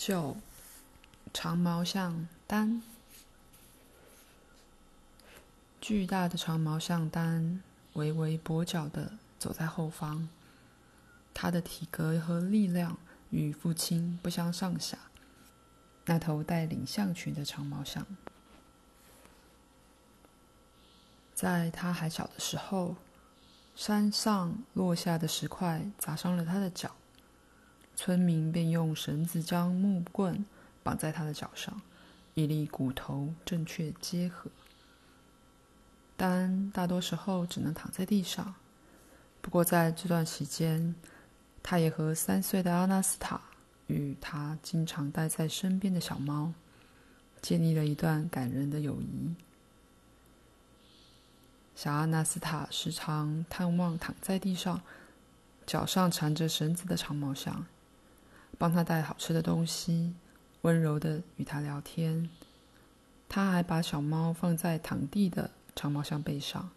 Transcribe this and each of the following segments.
九，长毛象丹。巨大的长毛象丹微微跛脚地走在后方，他的体格和力量与父亲不相上下。那头带领象群的长毛象，在他还小的时候，山上落下的石块砸伤了他的脚，村民便用绳子将木棍绑在他的脚上，以利骨头正确结合。丹大多时候只能躺在地上，不过在这段期间，他也和三岁的阿纳斯塔与他经常待在身边的小猫建立了一段感人的友谊。小阿纳斯塔时常探望躺在地上、脚上缠着绳子的长毛象，帮他带好吃的东西，温柔地与他聊天。他还把小猫放在躺地的长毛象背上，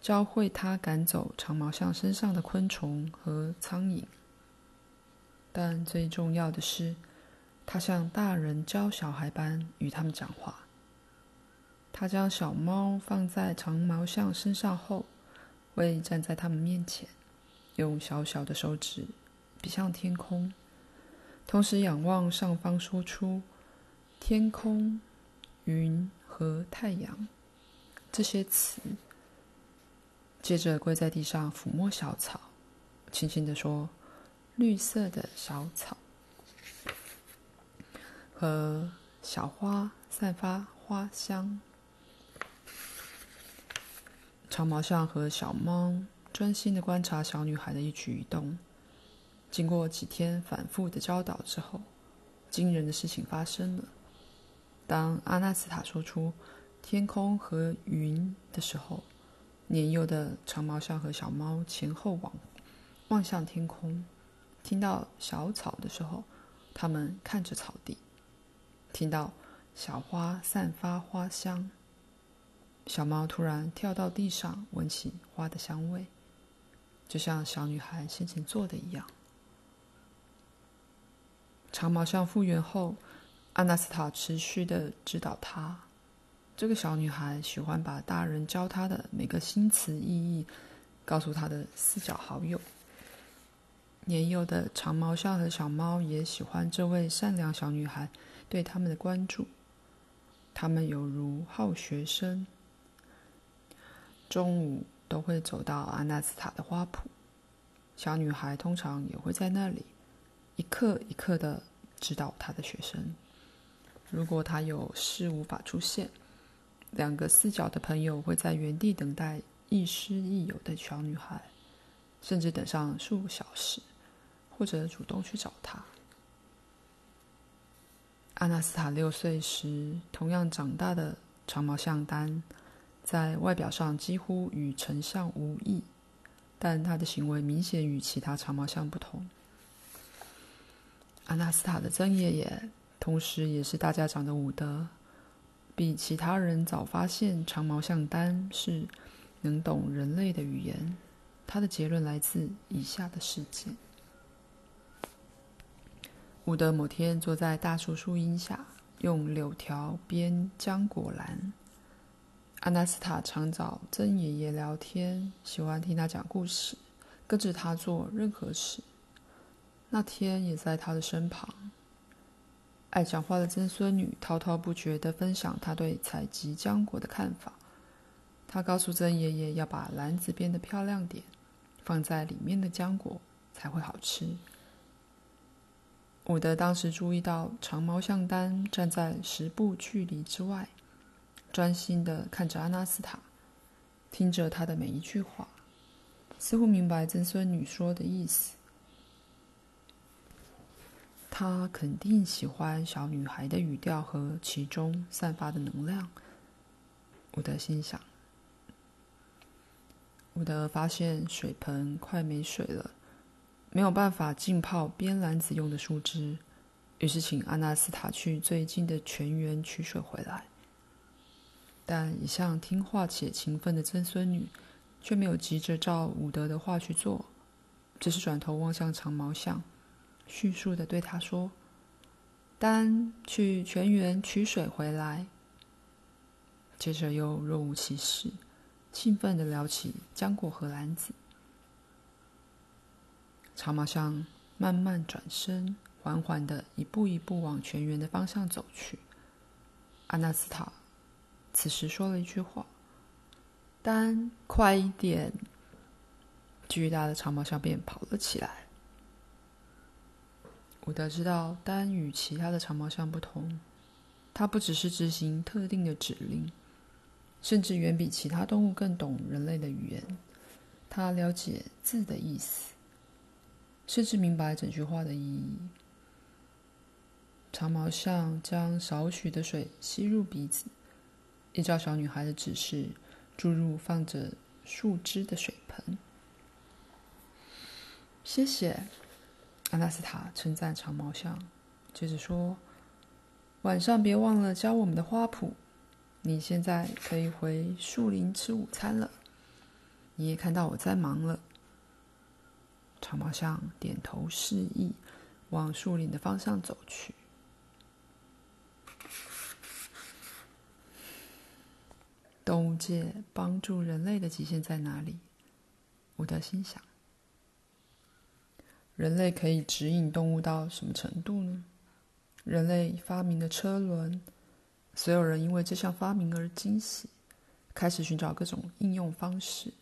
教会他赶走长毛象身上的昆虫和苍蝇。但最重要的是，他像大人教小孩般与他们讲话。他将小猫放在长毛象身上后，会站在他们面前，用小小的手指比向天空，同时仰望上方，说出“天空、云和太阳”这些词。接着跪在地上抚摸小草，轻轻地说：“绿色的小草和小花散发花香。”长毛象和小猫专心地观察小女孩的一举一动。经过几天反复的教导之后，惊人的事情发生了。当阿纳斯塔说出“天空和云”的时候，年幼的长毛象和小猫前后望望向天空；听到“小草”的时候，它们看着草地；听到“小花散发花香”。小猫突然跳到地上，闻起花的香味，就像小女孩先前做的一样。长毛象复原后，阿纳斯塔持续的指导她。这个小女孩喜欢把大人教她的每个新词意义告诉她的四脚好友。年幼的长毛象和小猫也喜欢这位善良小女孩对他们的关注，他们犹如好学生。中午都会走到阿纳斯塔的花圃，小女孩通常也会在那里，一刻一刻的指导他的学生。如果他有事无法出现，两个四角的朋友会在原地等待亦师亦友的小女孩，甚至等上数小时，或者主动去找她。阿纳斯塔六岁时，同样长大的长毛象丹。在外表上几乎与成像无异，但他的行为明显与其他长毛象不同。阿纳斯塔的曾爷爷，同时也是大家长的伍德，比其他人早发现长毛象丹是能懂人类的语言。他的结论来自以下的事件：伍德某天坐在大树树荫下，用柳条编浆果篮。阿纳斯塔常找曾爷爷聊天，喜欢听他讲故事，跟着他做任何事。那天也在他的身旁。爱讲话的曾孙女滔滔不绝地分享她对采集浆果的看法。她告诉曾爷爷，要把篮子变得漂亮点，放在里面的浆果才会好吃。伍德当时注意到长毛象丹站在十步距离之外。专心地看着阿纳斯塔，听着他的每一句话，似乎明白曾孙女说的意思。他肯定喜欢小女孩的语调和其中散发的能量。伍德心想。伍德发现水盆快没水了，没有办法浸泡编篮子用的树枝，于是请阿纳斯塔去最近的泉源取水回来。但一向听话且勤奋的曾孙女，却没有急着照伍德的话去做，只是转头望向长毛象，叙述地对他说：“丹去泉源取水回来，接着又若无其事，兴奋地聊起浆果和篮子。长毛象慢慢转身，缓缓地一步一步往泉源的方向走去。阿纳斯塔此时说了一句话：“丹，快一点！”巨大的长毛象便跑了起来。伍德知道，丹与其他的长毛象不同，它不只是执行特定的指令，甚至远比其他动物更懂人类的语言。它了解字的意思，甚至明白整句话的意义。长毛象将少许的水吸入鼻子，依照小女孩的指示，注入放着树枝的水盆。谢谢，阿纳斯塔称赞长毛象，接着说：“晚上别忘了教我们的花圃。你现在可以回树林吃午餐了。你也看到我在忙了。”长毛象点头示意，往树林的方向走去。动物界帮助人类的极限在哪里？伍德心想。人类可以指引动物到什么程度呢？人类发明了车轮，所有人因为这项发明而惊喜，开始寻找各种应用方式。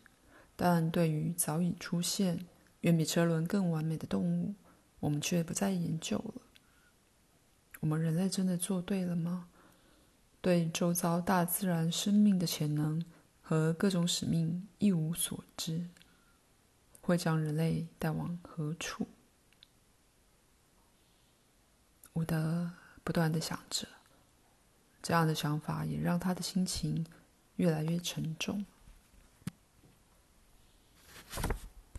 但对于早已出现、远比车轮更完美的动物，我们却不再研究了。我们人类真的做对了吗？对周遭大自然生命的潜能和各种使命一无所知，会将人类带往何处？伍德不断的想着这样的想法也让他的心情越来越沉重。